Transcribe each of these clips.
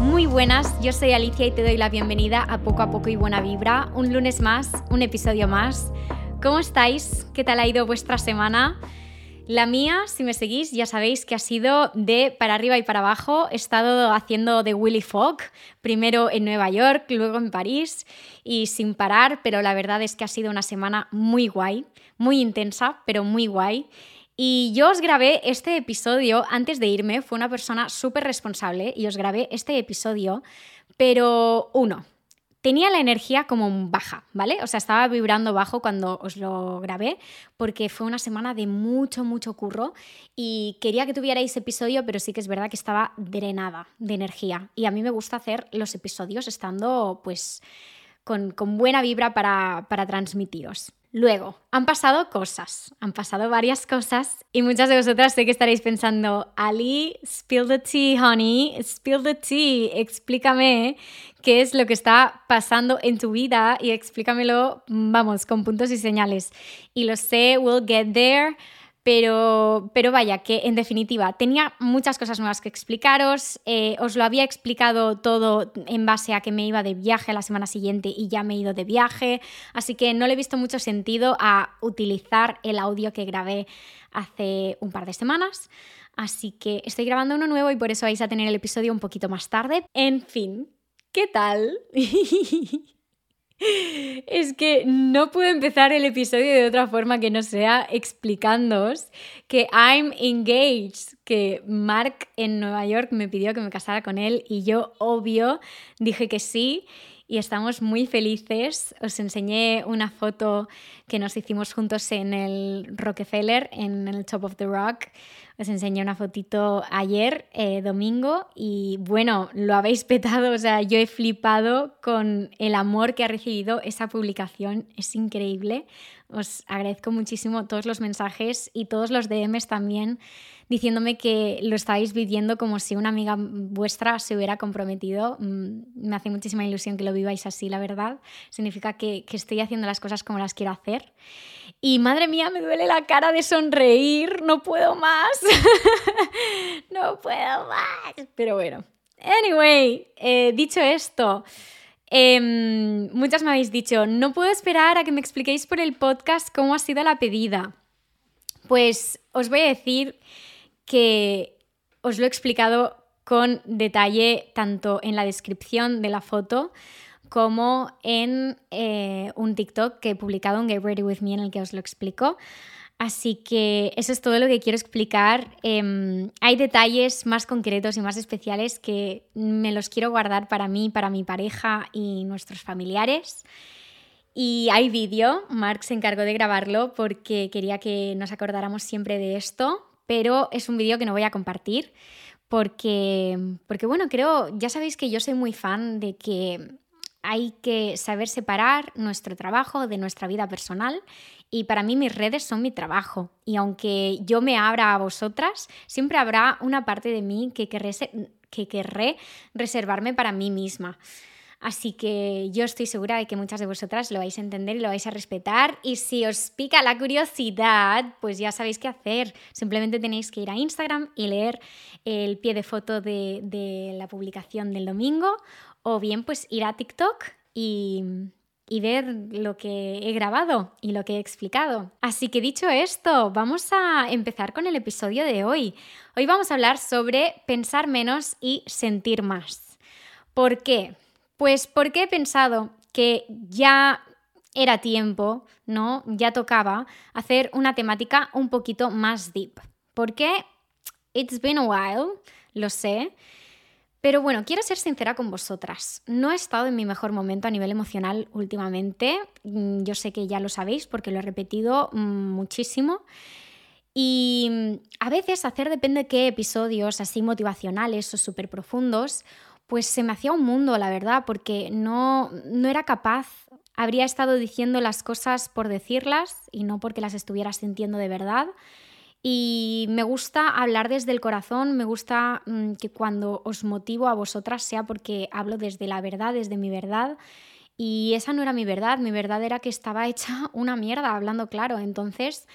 Muy buenas, yo soy Alicia y te doy la bienvenida a Poco a Poco y Buena Vibra. Un lunes más, un episodio más. ¿Cómo estáis? ¿Qué tal ha ido vuestra semana? La mía, si me seguís, ya sabéis que ha sido de para arriba y para abajo. He estado haciendo de Willy Fogg, primero en Nueva York, luego en París, y sin parar, pero la verdad es que ha sido una semana muy guay, muy intensa, pero muy guay. Y yo os grabé este episodio antes de irme, fue una persona súper responsable y os grabé este episodio, pero uno, tenía la energía como baja, ¿vale? O sea, estaba vibrando bajo cuando os lo grabé porque fue una semana de mucho, mucho curro y quería que tuvierais episodio, pero sí que es verdad que estaba drenada de energía y a mí me gusta hacer los episodios estando pues con, buena vibra para, para transmitiros. Luego, han pasado cosas, han pasado varias cosas y muchas de vosotras sé que estaréis pensando, Ali, spill the tea, honey, spill the tea, explícame qué es lo que está pasando en tu vida y explícamelo, vamos, con puntos y señales. Y lo sé, we'll get there. Pero, pero vaya, que en definitiva tenía muchas cosas nuevas que explicaros. Eh, os lo había explicado todo en base a que me iba de viaje la semana siguiente y ya me he ido de viaje. Así que no le he visto mucho sentido a utilizar el audio que grabé hace un par de semanas. Así que estoy grabando uno nuevo y por eso vais a tener el episodio un poquito más tarde. En fin, ¿qué tal? Es que no puedo empezar el episodio de otra forma que no sea explicándoos que I'm engaged, que Mark en Nueva York me pidió que me casara con él y yo obvio dije que sí y estamos muy felices. Os enseñé una foto que nos hicimos juntos en el Rockefeller, en el Top of the Rock os enseñé una fotito ayer, eh, domingo, y bueno, lo habéis petado, o sea, yo he flipado con el amor que ha recibido esa publicación, es increíble. Os agradezco muchísimo todos los mensajes y todos los DMs también diciéndome que lo estáis viviendo como si una amiga vuestra se hubiera comprometido. Mm, me hace muchísima ilusión que lo viváis así, la verdad. Significa que, que estoy haciendo las cosas como las quiero hacer. Y madre mía, me duele la cara de sonreír, no puedo más. no puedo más. Pero bueno. Anyway, eh, dicho esto, em, muchas me habéis dicho, no puedo esperar a que me expliquéis por el podcast cómo ha sido la pedida. Pues os voy a decir que os lo he explicado con detalle tanto en la descripción de la foto como en eh, un TikTok que he publicado en Get Ready With Me en el que os lo explico. Así que eso es todo lo que quiero explicar. Em, hay detalles más concretos y más especiales que me los quiero guardar para mí, para mi pareja y nuestros familiares. Y hay vídeo, Mark se encargó de grabarlo porque quería que nos acordáramos siempre de esto, pero es un vídeo que no voy a compartir porque, porque, bueno, creo, ya sabéis que yo soy muy fan de que hay que saber separar nuestro trabajo de nuestra vida personal y para mí mis redes son mi trabajo y aunque yo me abra a vosotras, siempre habrá una parte de mí que querré, que querré reservarme para mí misma. Así que yo estoy segura de que muchas de vosotras lo vais a entender y lo vais a respetar. Y si os pica la curiosidad, pues ya sabéis qué hacer. Simplemente tenéis que ir a Instagram y leer el pie de foto de, de la publicación del domingo. O bien pues ir a TikTok y, y ver lo que he grabado y lo que he explicado. Así que dicho esto, vamos a empezar con el episodio de hoy. Hoy vamos a hablar sobre pensar menos y sentir más. ¿Por qué? Pues porque he pensado que ya era tiempo, ¿no? Ya tocaba hacer una temática un poquito más deep. Porque it's been a while, lo sé. Pero bueno, quiero ser sincera con vosotras. No he estado en mi mejor momento a nivel emocional últimamente. Mm, yo sé que ya lo sabéis porque lo he repetido mm, muchísimo. Y mm, a veces hacer depende de qué episodios así motivacionales o súper profundos pues se me hacía un mundo, la verdad, porque no, no era capaz, habría estado diciendo las cosas por decirlas y no porque las estuviera sintiendo de verdad. Y me gusta hablar desde el corazón, me gusta mm, que cuando os motivo a vosotras sea porque hablo desde la verdad, desde mi verdad. Y esa no era mi verdad, mi verdad era que estaba hecha una mierda, hablando claro. Entonces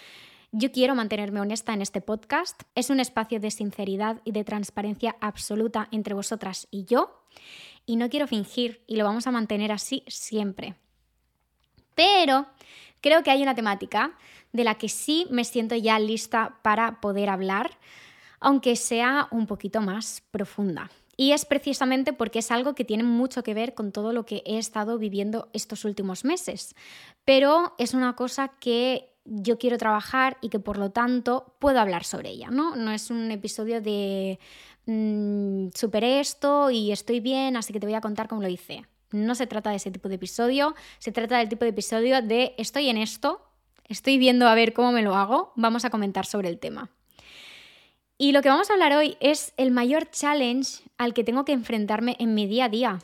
Yo quiero mantenerme honesta en este podcast. Es un espacio de sinceridad y de transparencia absoluta entre vosotras y yo. Y no quiero fingir y lo vamos a mantener así siempre. Pero creo que hay una temática de la que sí me siento ya lista para poder hablar, aunque sea un poquito más profunda. Y es precisamente porque es algo que tiene mucho que ver con todo lo que he estado viviendo estos últimos meses. Pero es una cosa que yo quiero trabajar y que por lo tanto puedo hablar sobre ella, ¿no? No es un episodio de mmm, superé esto y estoy bien, así que te voy a contar cómo lo hice. No se trata de ese tipo de episodio, se trata del tipo de episodio de estoy en esto, estoy viendo a ver cómo me lo hago, vamos a comentar sobre el tema. Y lo que vamos a hablar hoy es el mayor challenge al que tengo que enfrentarme en mi día a día.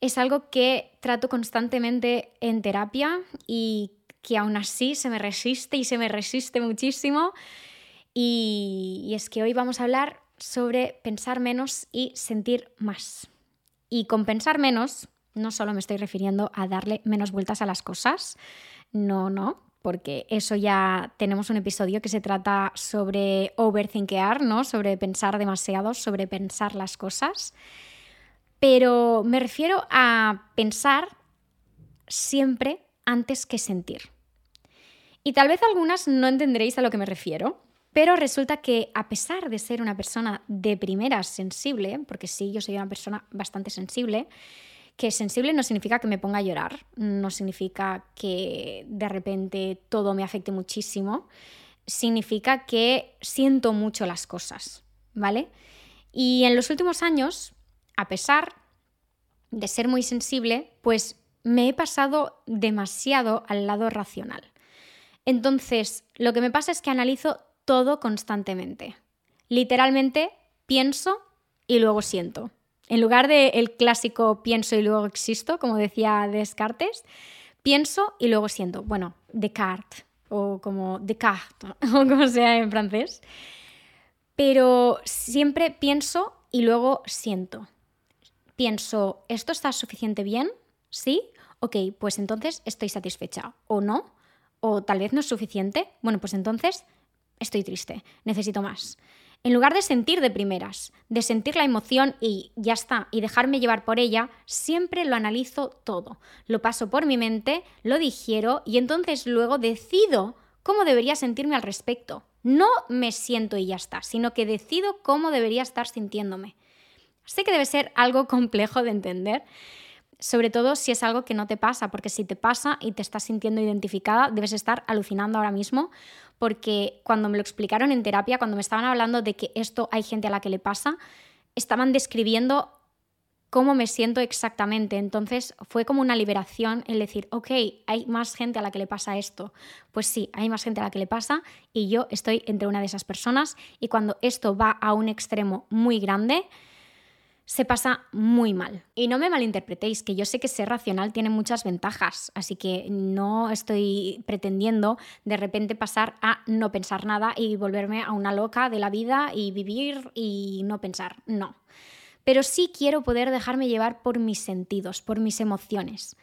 Es algo que trato constantemente en terapia y que aún así se me resiste y se me resiste muchísimo. Y, es que hoy vamos a hablar sobre pensar menos y sentir más. Y con pensar menos, no solo me estoy refiriendo a darle menos vueltas a las cosas, no, no, porque eso ya tenemos un episodio que se trata sobre overthinkear, ¿no? Sobre pensar demasiado, sobre pensar las cosas. Pero me refiero a pensar siempre antes que sentir. Y tal vez algunas no entenderéis a lo que me refiero, pero resulta que a pesar de ser una persona de primera sensible, porque sí, yo soy una persona bastante sensible, que sensible no significa que me ponga a llorar, no significa que de repente todo me afecte muchísimo, significa que siento mucho las cosas, ¿vale? Y en los últimos años, a pesar de ser muy sensible, pues me he pasado demasiado al lado racional. Entonces, lo que me pasa es que analizo todo constantemente. Literalmente pienso y luego siento. En lugar del el clásico pienso y luego existo, como decía Descartes, pienso y luego siento. Bueno, Descartes o como Descartes o como sea en francés. Pero siempre pienso y luego siento. Pienso, ¿esto está suficiente bien? ¿Sí? Ok, pues entonces estoy satisfecha. ¿O no? ¿O tal vez no es suficiente? Bueno, pues entonces estoy triste, necesito más en lugar de sentir de primeras, de sentir la emoción y ya está, y dejarme llevar por ella, siempre lo analizo todo. Lo paso por mi mente, lo digiero y entonces luego decido cómo debería sentirme al respecto. No me siento y ya está, sino que decido cómo debería estar sintiéndome. Sé que debe ser algo complejo de entender, sobre todo si es algo que no te pasa, porque si te pasa y te estás sintiendo identificada, debes estar alucinando ahora mismo, porque cuando me lo explicaron en terapia, cuando me estaban hablando de que esto hay gente a la que le pasa, estaban describiendo cómo me siento exactamente. Entonces fue como una liberación el decir, ok, hay más gente a la que le pasa esto. Pues sí, hay más gente a la que le pasa y yo estoy entre una de esas personas y cuando esto va a un extremo muy grande, se pasa muy mal. Y no me malinterpretéis, que yo sé que ser racional tiene muchas ventajas, así que no estoy pretendiendo de repente pasar a no pensar nada y volverme a una loca de la vida y vivir y no pensar, no. Pero sí quiero poder dejarme llevar por mis sentidos, por mis emociones.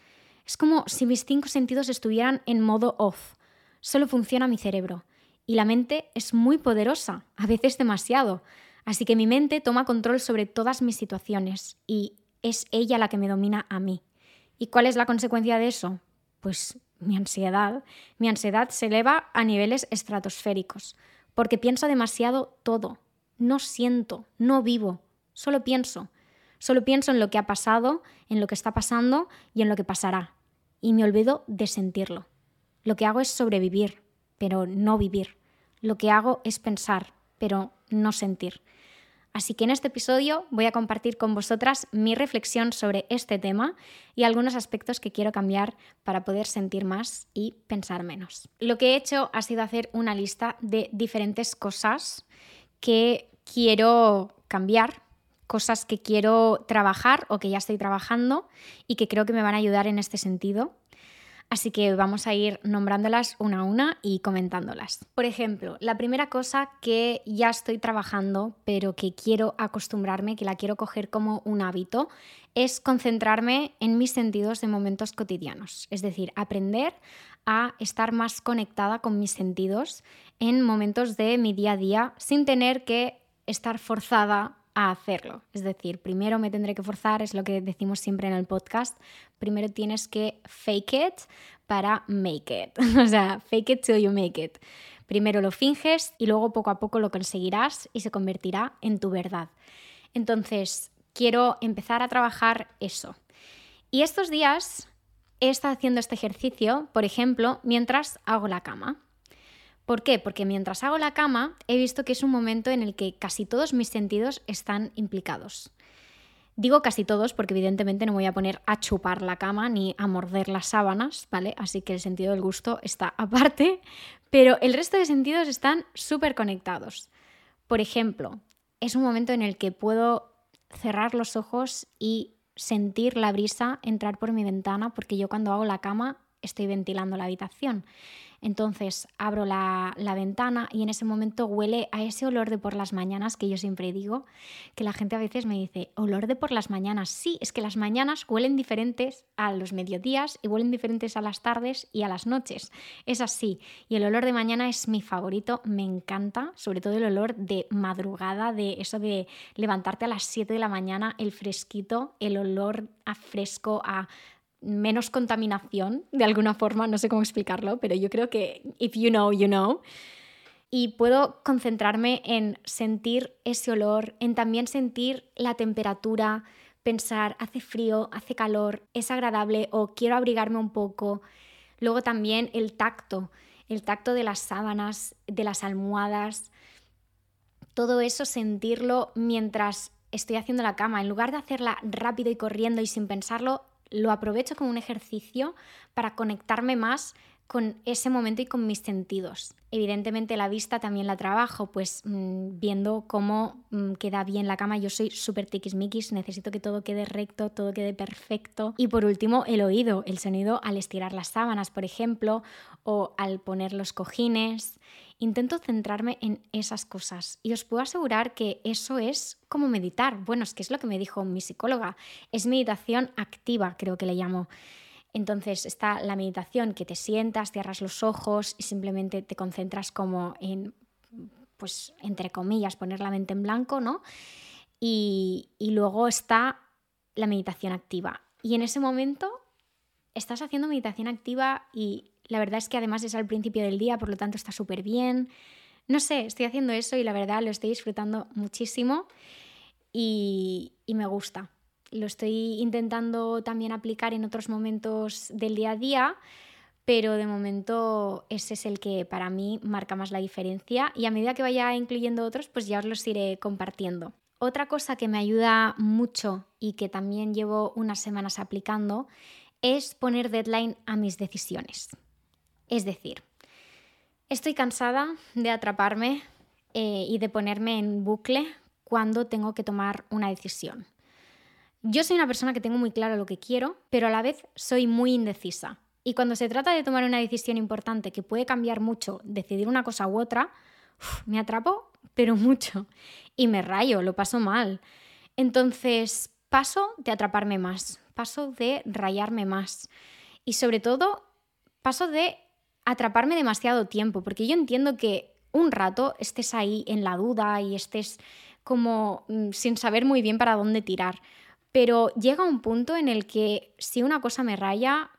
Es como si mis cinco sentidos estuvieran en modo off. Solo funciona mi cerebro. Y la mente es muy poderosa, a veces demasiado. Así que mi mente toma control sobre todas mis situaciones y es ella la que me domina a mí. ¿Y cuál es la consecuencia de eso? Pues mi ansiedad. Mi ansiedad se eleva a niveles estratosféricos, porque pienso demasiado todo. No siento, no vivo, solo pienso. Solo pienso en lo que ha pasado, en lo que está pasando y en lo que pasará. Y me olvido de sentirlo. Lo que hago es sobrevivir, pero no vivir. Lo que hago es pensar, pero no sentir. Así que en este episodio voy a compartir con vosotras mi reflexión sobre este tema y algunos aspectos que quiero cambiar para poder sentir más y pensar menos. Lo que he hecho ha sido hacer una lista de diferentes cosas que quiero cambiar, cosas que quiero trabajar o que ya estoy trabajando y que creo que me van a ayudar en este sentido. Así que vamos a ir nombrándolas una a una y comentándolas. Por ejemplo, la primera cosa que ya estoy trabajando, pero que quiero acostumbrarme, que la quiero coger como un hábito, es concentrarme en mis sentidos de momentos cotidianos. Es decir, aprender a estar más conectada con mis sentidos en momentos de mi día a día sin tener que estar forzada a hacerlo. Es decir, primero me tendré que forzar, es lo que decimos siempre en el podcast, primero tienes que fake it para make it. o sea, fake it till you make it. Primero lo finges y luego poco a poco lo conseguirás y se convertirá en tu verdad. Entonces, quiero empezar a trabajar eso. Y estos días he estado haciendo este ejercicio, por ejemplo, mientras hago la cama. ¿Por qué? Porque mientras hago la cama he visto que es un momento en el que casi todos mis sentidos están implicados. Digo casi todos porque evidentemente no voy a poner a chupar la cama ni a morder las sábanas, ¿vale? Así que el sentido del gusto está aparte, pero el resto de sentidos están súper conectados. Por ejemplo, es un momento en el que puedo cerrar los ojos y sentir la brisa entrar por mi ventana porque yo cuando hago la cama estoy ventilando la habitación. Entonces abro la, ventana y en ese momento huele a ese olor de por las mañanas que yo siempre digo, que la gente a veces me dice, olor de por las mañanas. Sí, es que las mañanas huelen diferentes a los mediodías y huelen diferentes a las tardes y a las noches. Es así. Y el olor de mañana es mi favorito, me encanta, sobre todo el olor de madrugada, de eso de levantarte a las 7 de la mañana, el fresquito, el olor a fresco, a menos contaminación, de alguna forma, no sé cómo explicarlo, pero yo creo que if you know, you know. Y puedo concentrarme en sentir ese olor, en también sentir la temperatura, pensar, hace frío, hace calor, es agradable o quiero abrigarme un poco. Luego también el tacto, el tacto de las sábanas, de las almohadas, todo eso sentirlo mientras estoy haciendo la cama. En lugar de hacerla rápido y corriendo y sin pensarlo, lo aprovecho como un ejercicio para conectarme más con ese momento y con mis sentidos. Evidentemente la vista también la trabajo, pues mm, viendo cómo mm, queda bien la cama. Yo soy súper tiquismiquis, necesito que todo quede recto, todo quede perfecto. Y por último, el oído, el sonido al estirar las sábanas, por ejemplo, o al poner los cojines. Intento centrarme en esas cosas y os puedo asegurar que eso es como meditar. Bueno, es que es lo que me dijo mi psicóloga. Es meditación activa, creo que le llamo. Entonces está la meditación que te sientas, cierras los ojos y simplemente te concentras como en, pues, entre comillas, poner la mente en blanco, ¿no? Y, y luego está la meditación activa. Y en ese momento estás haciendo meditación activa y la verdad es que además es al principio del día, por lo tanto está súper bien. No sé, estoy haciendo eso y la verdad lo estoy disfrutando muchísimo y, me gusta. Lo estoy intentando también aplicar en otros momentos del día a día, pero de momento ese es el que para mí marca más la diferencia y a medida que vaya incluyendo otros, pues ya os los iré compartiendo. Otra cosa que me ayuda mucho y que también llevo unas semanas aplicando es poner deadline a mis decisiones. Es decir, estoy cansada de atraparme eh, y de ponerme en bucle cuando tengo que tomar una decisión. Yo soy una persona que tengo muy claro lo que quiero, pero a la vez soy muy indecisa. Y cuando se trata de tomar una decisión importante que puede cambiar mucho, decidir una cosa u otra, me atrapo, pero mucho. Y me rayo, lo paso mal. Entonces, paso de atraparme más, paso de rayarme más. Y sobre todo, paso de atraparme demasiado tiempo, porque yo entiendo que un rato estés ahí en la duda y estés como mm, sin saber muy bien para dónde tirar. Pero llega un punto en el que si una cosa me raya,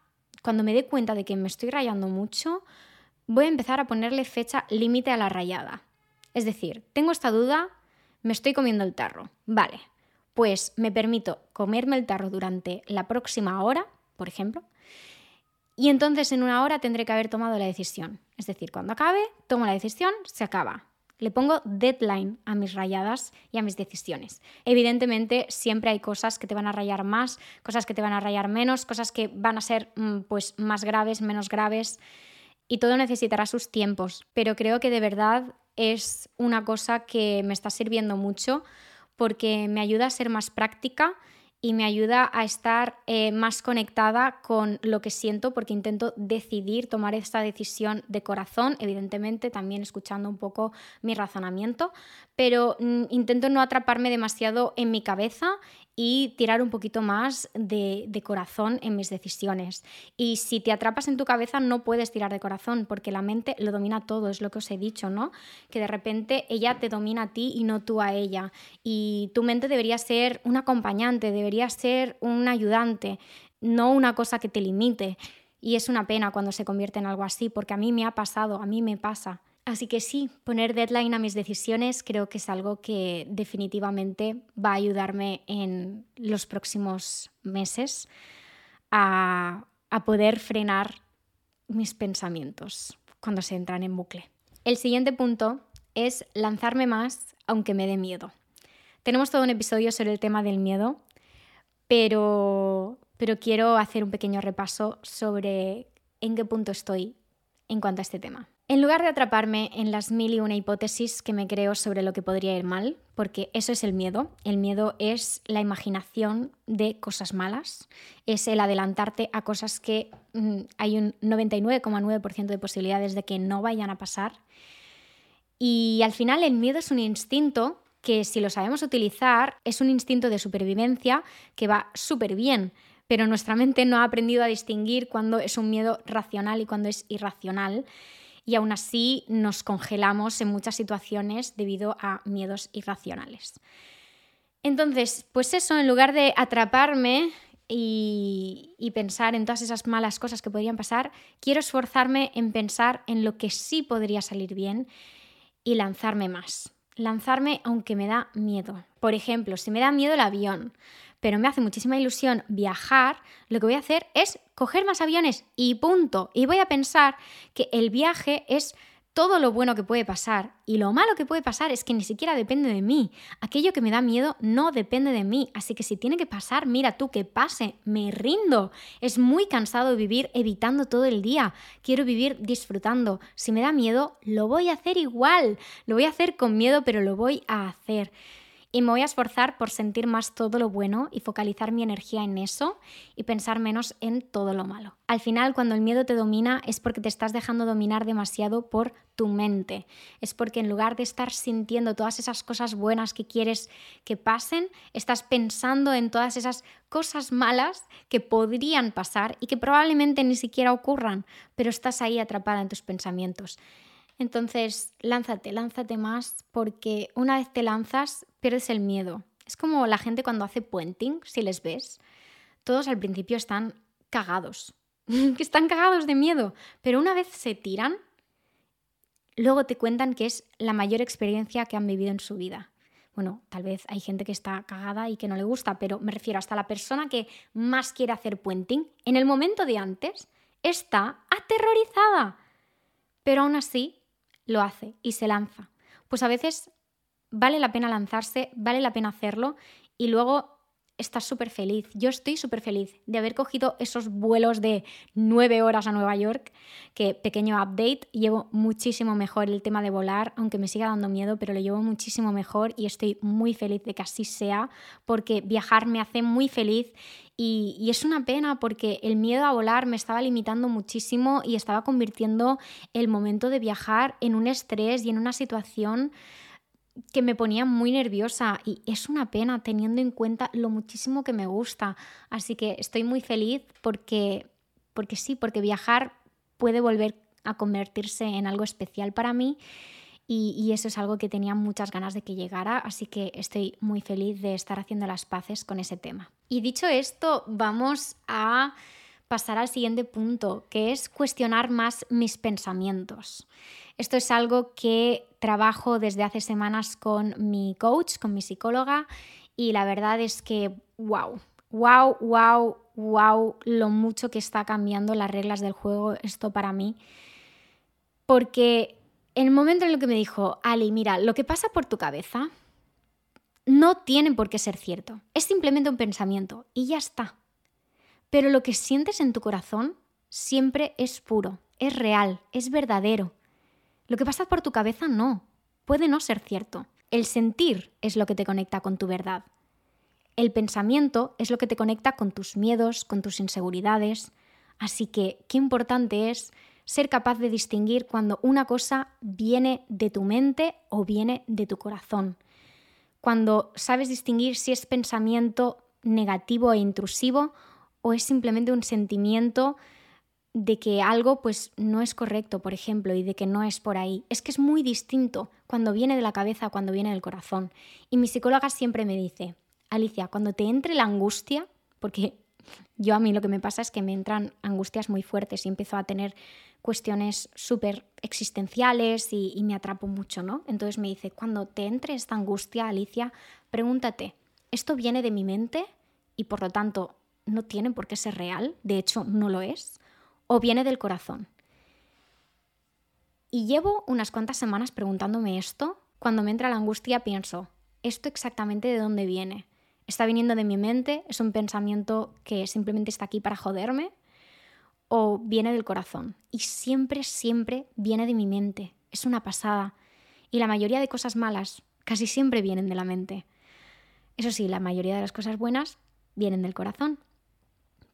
cuando me dé cuenta de que me estoy rayando mucho, voy a empezar a ponerle fecha límite a la rayada. Es decir, tengo esta duda, me estoy comiendo el tarro. Vale, pues me permito comerme el tarro durante la próxima hora, por ejemplo, y entonces en una hora tendré que haber tomado la decisión. Es decir, cuando acabe, tomo la decisión, se acaba. Le pongo deadline a mis rayadas y a mis decisiones. Evidentemente, siempre hay cosas que te van a rayar más, cosas que te van a rayar menos, cosas que van a ser mm, pues, más graves, menos graves, y todo necesitará sus tiempos. Pero creo que de verdad es una cosa que me está sirviendo mucho porque me ayuda a ser más práctica y me ayuda a estar eh, más conectada con lo que siento porque intento decidir tomar esta decisión de corazón, evidentemente también escuchando un poco mi razonamiento, pero mm, intento no atraparme demasiado en mi cabeza y tirar un poquito más de, corazón en mis decisiones. Y si te atrapas en tu cabeza no puedes tirar de corazón porque la mente lo domina todo, es lo que os he dicho, ¿no? Que de repente ella te domina a ti y no tú a ella. Y tu mente debería ser un acompañante, debería ser un ayudante, no una cosa que te limite. Y es una pena cuando se convierte en algo así, porque a mí me ha pasado, a mí me pasa. Así que sí, poner deadline a mis decisiones creo que es algo que definitivamente va a ayudarme en los próximos meses a, poder frenar mis pensamientos cuando se entran en bucle. El siguiente punto es lanzarme más aunque me dé miedo. Tenemos todo un episodio sobre el tema del miedo, pero, pero quiero hacer un pequeño repaso sobre en qué punto estoy en cuanto a este tema. En lugar de atraparme en las mil y una hipótesis que me creo sobre lo que podría ir mal, porque eso es el miedo, el miedo es la imaginación de cosas, es el adelantarte a cosas que mm, hay un 99,9% de posibilidades de que no vayan a pasar. Y al final el miedo es un instinto que si lo sabemos utilizar es un instinto de supervivencia que va súper bien, pero nuestra mente no ha aprendido a distinguir cuándo es un miedo racional y cuándo es irracional y aún así nos congelamos en muchas situaciones debido a miedos irracionales. Entonces, pues eso, en lugar de atraparme y, y, pensar en todas esas malas cosas que podrían pasar, quiero esforzarme en pensar en lo que sí podría salir bien y lanzarme más. Lanzarme aunque me da miedo. Por ejemplo, si me da miedo el avión, pero me hace muchísima ilusión viajar, lo que voy a hacer es coger más aviones y punto. Y voy a pensar que el viaje es todo lo bueno que puede pasar y lo malo que puede pasar es que ni siquiera depende de mí. Aquello que me da miedo no depende de mí. Así que si tiene que pasar, mira tú que pase, me rindo. Es muy cansado vivir evitando todo el día. Quiero vivir disfrutando. Si me da miedo, lo voy a hacer igual. Lo voy a hacer con miedo, pero lo voy a hacer y me voy a esforzar por sentir más todo lo bueno y focalizar mi energía en eso y pensar menos en todo lo malo. Al final, cuando el miedo te domina es porque te estás dejando dominar demasiado por tu mente. Es porque en lugar de estar sintiendo todas esas cosas buenas que quieres que pasen, estás pensando en todas esas cosas malas que podrían pasar y que probablemente ni siquiera ocurran, pero estás ahí atrapada en tus pensamientos. Entonces, lánzate, lánzate más, porque una vez te lanzas, pierdes el miedo. Es como la gente cuando hace puenting, si les ves, todos al principio están cagados, que están cagados de miedo, pero una vez se tiran, luego te cuentan que es la mayor experiencia que han vivido en su vida. Bueno, tal vez hay gente que está cagada y que no le gusta, pero me refiero hasta la persona que más quiere hacer puenting, en el momento de antes, está aterrorizada. Pero aún así lo hace y se lanza. Pues a veces vale la pena lanzarse, vale la pena hacerlo y luego estás súper feliz. Yo estoy súper feliz de haber cogido esos vuelos de nueve horas a Nueva York, que pequeño update, llevo muchísimo mejor el tema de volar, aunque me siga dando miedo, pero lo llevo muchísimo mejor y estoy muy feliz de que así sea, porque viajar me hace muy feliz y, y, es una pena porque el miedo a volar me estaba limitando muchísimo y estaba convirtiendo el momento de viajar en un estrés y en una situación que me ponía muy nerviosa y es una pena teniendo en cuenta lo muchísimo que me gusta. Así que estoy muy feliz porque, porque sí, porque viajar puede volver a convertirse en algo especial para mí y, y, eso es algo que tenía muchas ganas de que llegara, así que estoy muy feliz de estar haciendo las paces con ese tema. Y dicho esto, vamos a pasar al siguiente punto, que es cuestionar más mis pensamientos. Esto es algo que trabajo desde hace semanas con mi coach, con mi psicóloga, y la verdad es que, wow, wow, wow, wow, lo mucho que está cambiando las reglas del juego esto para mí. Porque en el momento en el que me dijo, Ali, mira, lo que pasa por tu cabeza no tiene por qué ser cierto, es simplemente un pensamiento y ya está. Pero lo que sientes en tu corazón siempre es puro, es real, es verdadero. Lo que pasa por tu cabeza no, puede no ser cierto. El sentir es lo que te conecta con tu verdad. El pensamiento es lo que te conecta con tus miedos, con tus inseguridades. Así que qué importante es ser capaz de distinguir cuando una cosa viene de tu mente o viene de tu corazón. Cuando sabes distinguir si es pensamiento negativo e intrusivo o es simplemente un sentimiento de que algo pues no es correcto, por ejemplo, y de que no es por ahí. Es que es muy distinto cuando viene de la cabeza cuando viene del corazón. Y mi psicóloga siempre me dice, Alicia, cuando te entre la angustia, porque yo a mí lo que me pasa es que me entran angustias muy fuertes y empiezo a tener cuestiones súper existenciales y, y, me atrapo mucho, ¿no? Entonces me dice, cuando te entre esta angustia, Alicia, pregúntate, ¿esto viene de mi mente y por lo tanto no tiene por qué ser real? De hecho, no lo es o viene del corazón. Y llevo unas cuantas semanas preguntándome esto. Cuando me entra la angustia pienso, ¿esto exactamente de dónde viene? ¿Está viniendo de mi mente? ¿Es un pensamiento que simplemente está aquí para joderme? ¿O viene del corazón? Y siempre, siempre viene de mi mente. Es una pasada. Y la mayoría de cosas malas casi siempre vienen de la mente. Eso sí, la mayoría de las cosas buenas vienen del corazón.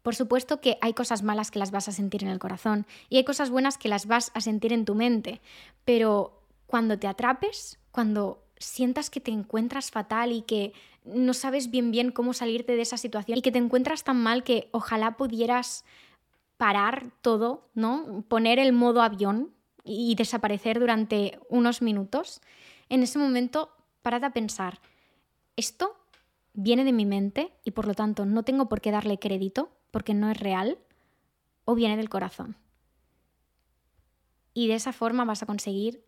Por supuesto que hay cosas malas que las vas a sentir en el corazón y hay cosas buenas que las vas a sentir en tu mente, pero cuando te atrapes, cuando sientas que te encuentras fatal y que no sabes bien bien cómo salirte de esa situación y que te encuentras tan mal que ojalá pudieras parar todo, ¿no? Poner el modo avión y desaparecer durante unos minutos, en ese momento párate a pensar, ¿esto viene de mi mente y por lo tanto no tengo por qué darle crédito? Porque no es real o viene del corazón. Y de esa forma vas a conseguir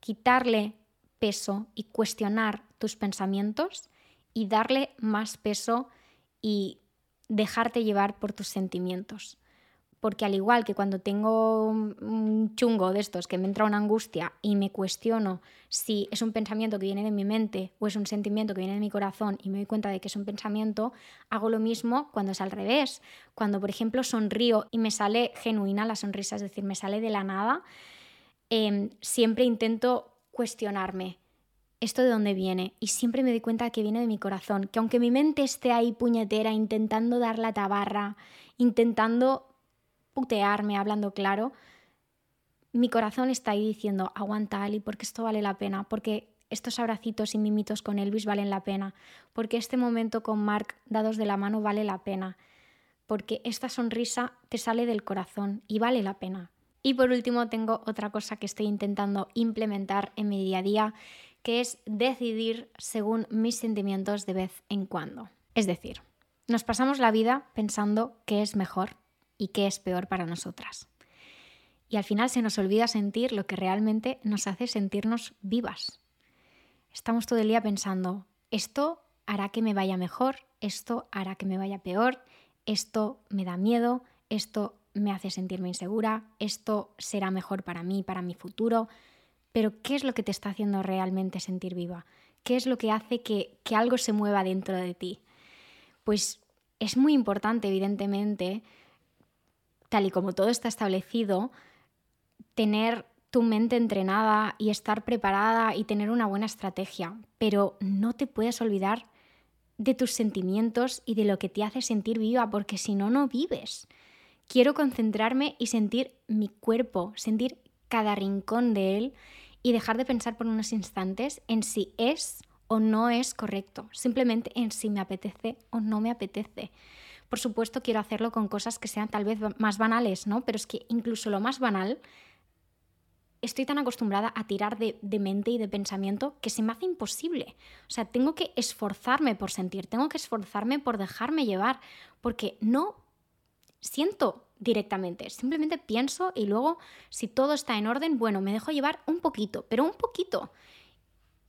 quitarle peso y cuestionar tus pensamientos y darle más peso y dejarte llevar por tus sentimientos porque al igual que cuando tengo un chungo de estos que me entra una angustia y me cuestiono si es un pensamiento que viene de mi mente o es un sentimiento que viene de mi corazón y me doy cuenta de que es un pensamiento, hago lo mismo cuando es al revés. Cuando, por ejemplo, sonrío y me sale genuina la sonrisa, es decir, me sale de la nada, em, siempre intento cuestionarme. ¿Esto de dónde viene? Y siempre me doy cuenta que viene de mi corazón, que aunque mi mente esté ahí puñetera intentando dar la tabarra, intentando putearme hablando claro, mi corazón está ahí diciendo, aguanta Ali, porque esto vale la pena, porque estos abracitos y mimitos con Elvis valen la pena, porque este momento con Mark dados de la mano vale la pena, porque esta sonrisa te sale del corazón y vale la pena. Y por último tengo otra cosa que estoy intentando implementar en mi día a día, que es decidir según mis sentimientos de vez en cuando. Es decir, nos pasamos la vida pensando que es mejor y qué es peor para nosotras. Y al final se nos olvida sentir lo que realmente nos hace sentirnos vivas. Estamos todo el día pensando, esto hará que me vaya mejor, esto hará que me vaya peor, esto me da miedo, esto me hace sentirme insegura, esto será mejor para mí, para mi futuro. Pero ¿qué es lo que te está haciendo realmente sentir viva? ¿Qué es lo que hace que, que algo se mueva dentro de ti? Pues es muy importante, evidentemente, tal y como todo está establecido, tener tu mente entrenada y estar preparada y tener una buena estrategia, pero no te puedes olvidar de tus sentimientos y de lo que te hace sentir viva, porque si no, no vives. Quiero concentrarme y sentir mi cuerpo, sentir cada rincón de él y dejar de pensar por unos instantes en si es o no es correcto, simplemente en si me apetece o no me apetece. Por supuesto, quiero hacerlo con cosas que sean tal vez más banales, ¿no? Pero es que incluso lo más banal, estoy tan acostumbrada a tirar de, de, mente y de pensamiento que se me hace imposible. O sea, tengo que esforzarme por sentir, tengo que esforzarme por dejarme llevar, porque no siento directamente, simplemente pienso y luego, si todo está en orden, bueno, me dejo llevar un poquito, pero un poquito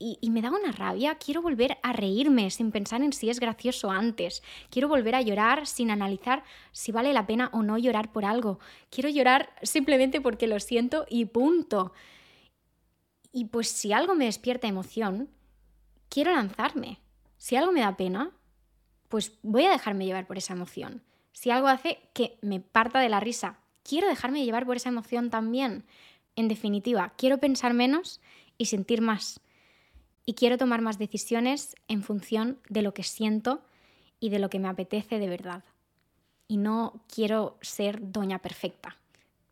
y, me da una rabia. Quiero volver a reírme sin pensar en si es gracioso antes. Quiero volver a llorar sin analizar si vale la pena o no llorar por algo. Quiero llorar simplemente porque lo siento y punto. Y pues si algo me despierta emoción, quiero lanzarme. Si algo me da pena, pues voy a dejarme llevar por esa emoción. Si algo hace que me parta de la risa, quiero dejarme llevar por esa emoción también. En definitiva, quiero pensar menos y sentir más y quiero tomar más decisiones en función de lo que siento y de lo que me apetece de verdad. Y no quiero ser doña perfecta.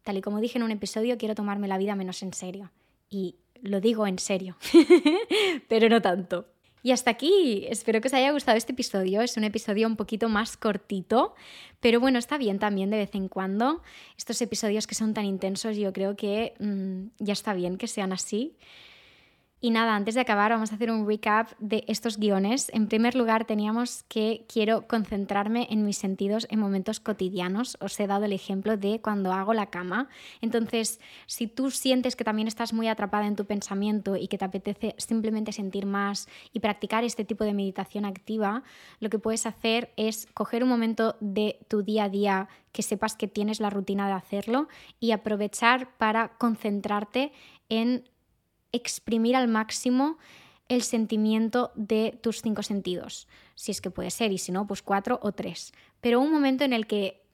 Tal y como dije en un episodio, quiero tomarme la vida menos en serio. Y lo digo en serio, pero no tanto. Y hasta aquí, espero que os haya gustado este episodio. Es un episodio un poquito más cortito, pero bueno, está bien también de vez en cuando. Estos episodios que son tan intensos, yo creo que mm, ya está bien que sean así. Y nada, antes de acabar vamos a hacer un recap de estos guiones. En primer lugar teníamos que quiero concentrarme en mis sentidos en momentos cotidianos. Os he dado el ejemplo de cuando hago la cama. Entonces, si tú sientes que también estás muy atrapada en tu pensamiento y que te apetece simplemente sentir más y practicar este tipo de meditación activa, lo que puedes hacer es coger un momento de tu día a día que sepas que tienes la rutina de hacerlo y aprovechar para concentrarte en exprimir al máximo el sentimiento de tus cinco sentidos, si es que puede ser, y si no, pues cuatro o tres. Pero un momento en el que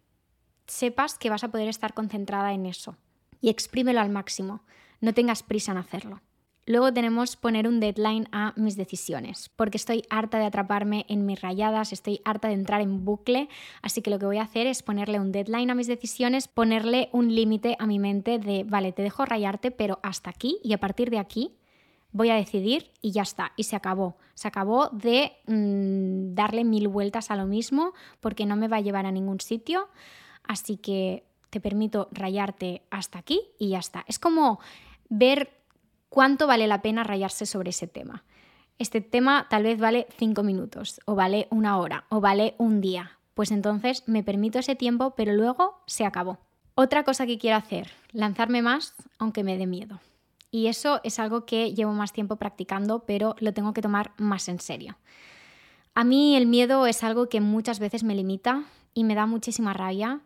sepas que vas a poder estar concentrada en eso y exprímelo al máximo, no tengas prisa en hacerlo. Luego tenemos poner un deadline a mis decisiones, porque estoy harta de atraparme en mis rayadas, estoy harta de entrar en bucle, así que lo que voy a hacer es ponerle un deadline a mis decisiones, ponerle un límite a mi mente de, vale, te dejo rayarte, pero hasta aquí y a partir de aquí voy a decidir y ya está, y se acabó. Se acabó de mm, darle mil vueltas a lo mismo porque no me va a llevar a ningún sitio, así que te permito rayarte hasta aquí y ya está. Es como ver cuánto vale la pena rayarse sobre ese tema. Este tema tal vez vale cinco minutos, o vale una hora, o vale un día. Pues entonces me permito ese tiempo, pero luego se acabó. Otra cosa que quiero hacer, lanzarme más aunque me dé miedo. Y eso es algo que llevo más tiempo practicando, pero lo tengo que tomar más en serio. A mí el miedo es algo que muchas veces me limita y me da muchísima rabia,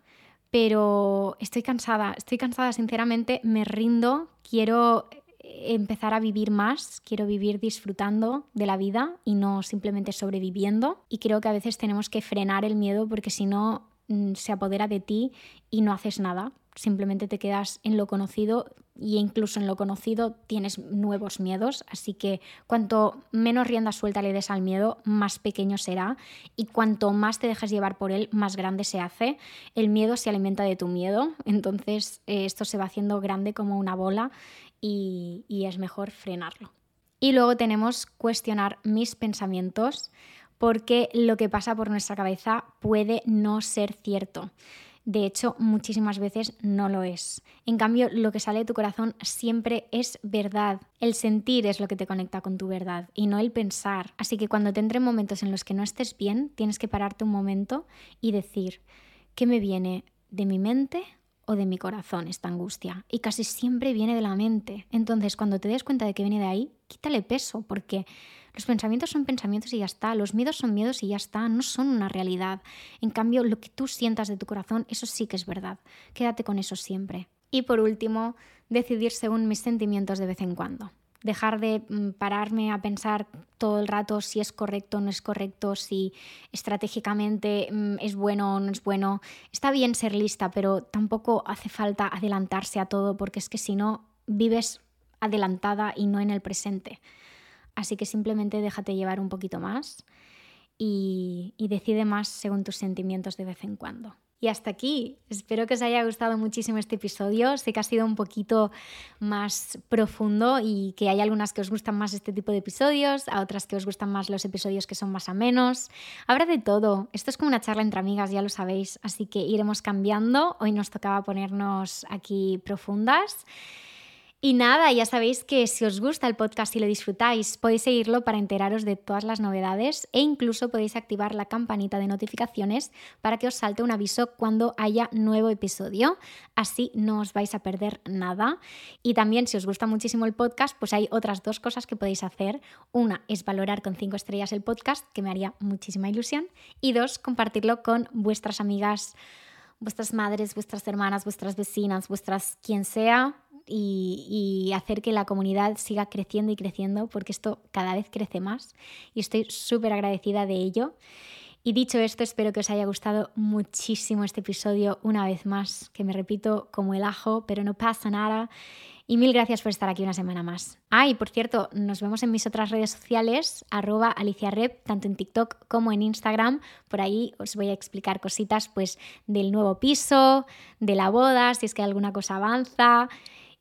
pero estoy cansada, estoy cansada sinceramente, me rindo, quiero empezar a vivir más, quiero vivir disfrutando de la vida y no simplemente sobreviviendo. Y creo que a veces tenemos que frenar el miedo porque si no mm, se apodera de ti y no haces nada. Simplemente te quedas en lo conocido y incluso en lo conocido tienes nuevos miedos. Así que cuanto menos rienda suelta le des al miedo, más pequeño será. Y cuanto más te dejas llevar por él, más grande se hace. El miedo se alimenta de tu miedo. Entonces eh, esto se va haciendo grande como una bola y, es mejor frenarlo. Y luego tenemos cuestionar mis pensamientos porque lo que pasa por nuestra cabeza puede no ser cierto. De hecho, muchísimas veces no lo es. En cambio, lo que sale de tu corazón siempre es verdad. El sentir es lo que te conecta con tu verdad y no el pensar. Así que cuando te entren momentos en los que no estés bien, tienes que pararte un momento y decir, ¿qué me viene de mi mente o de mi corazón esta angustia. Y casi siempre viene de la mente. Entonces, cuando te des cuenta de que viene de ahí, quítale peso, porque los pensamientos son pensamientos y ya está, los miedos son miedos y ya está, no son una realidad. En cambio, lo que tú sientas de tu corazón, eso sí que es verdad. Quédate con eso siempre. Y por último, decidir según mis sentimientos de vez en cuando dejar de mm, pararme a pensar todo el rato si es correcto o no es correcto, si estratégicamente mm, es bueno o no es bueno. Está bien ser lista, pero tampoco hace falta adelantarse a todo porque es que si no vives adelantada y no en el presente. Así que simplemente déjate llevar un poquito más y, y decide más según tus sentimientos de vez en cuando. Y hasta aquí. Espero que os haya gustado muchísimo este episodio. Sé que ha sido un poquito más profundo y que hay algunas que os gustan más este tipo de episodios, a otras que os gustan más los episodios que son más amenos. Habrá de todo. Esto es como una charla entre amigas, ya lo sabéis. Así que iremos cambiando. Hoy nos tocaba ponernos aquí profundas. Y nada, ya sabéis que si os gusta el podcast y lo disfrutáis, podéis seguirlo para enteraros de todas las novedades e incluso podéis activar la campanita de notificaciones para que os salte un aviso cuando haya nuevo episodio. Así no os vais a perder nada. Y también si os gusta muchísimo el podcast, pues hay otras dos cosas que podéis hacer. Una es valorar con cinco estrellas el podcast, que me haría muchísima ilusión. Y dos, compartirlo con vuestras amigas, vuestras madres, vuestras hermanas, vuestras vecinas, vuestras quien sea y, hacer que la comunidad siga creciendo y creciendo, porque esto cada vez crece más y estoy súper agradecida de ello. Y dicho esto, espero que os haya gustado muchísimo este episodio una vez más, que me repito como el ajo, pero no pasa nada. Y mil gracias por estar aquí una semana más. Ah, y por cierto, nos vemos en mis otras redes sociales, arroba aliciarep, tanto en TikTok como en Instagram. Por ahí os voy a explicar cositas pues del nuevo piso, de la boda, si es que alguna cosa avanza.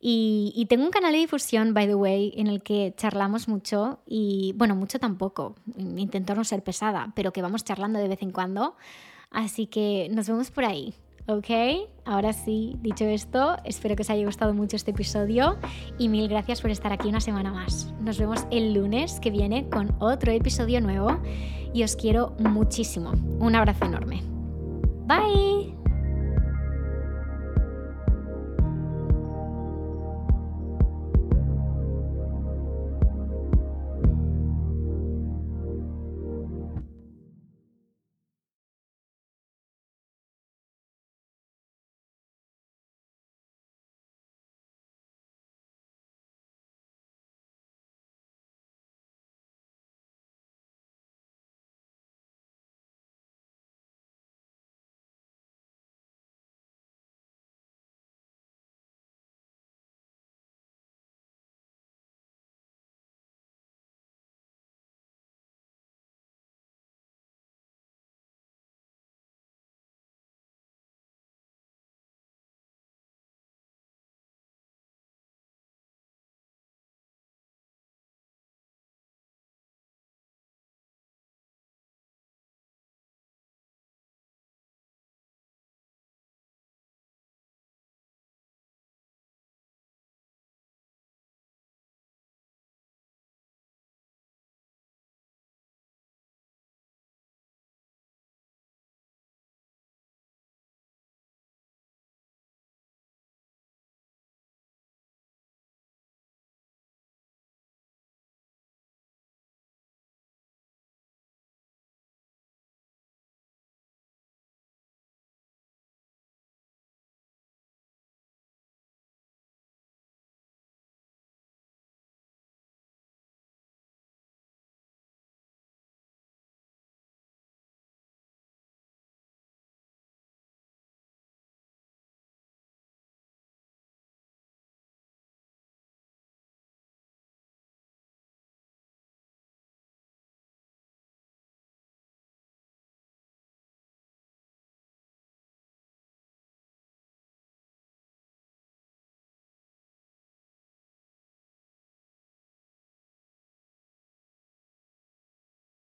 Y, tengo un canal de difusión, by the way, en el que charlamos mucho y, bueno, mucho tampoco, intento no ser pesada, pero que vamos charlando de vez en cuando. Así que nos vemos por ahí. ¿ok? Ahora sí, dicho esto, espero que os haya gustado mucho este episodio y mil gracias por estar aquí una semana más. Nos vemos el lunes que viene con otro episodio nuevo y os quiero muchísimo. Un abrazo enorme. Bye.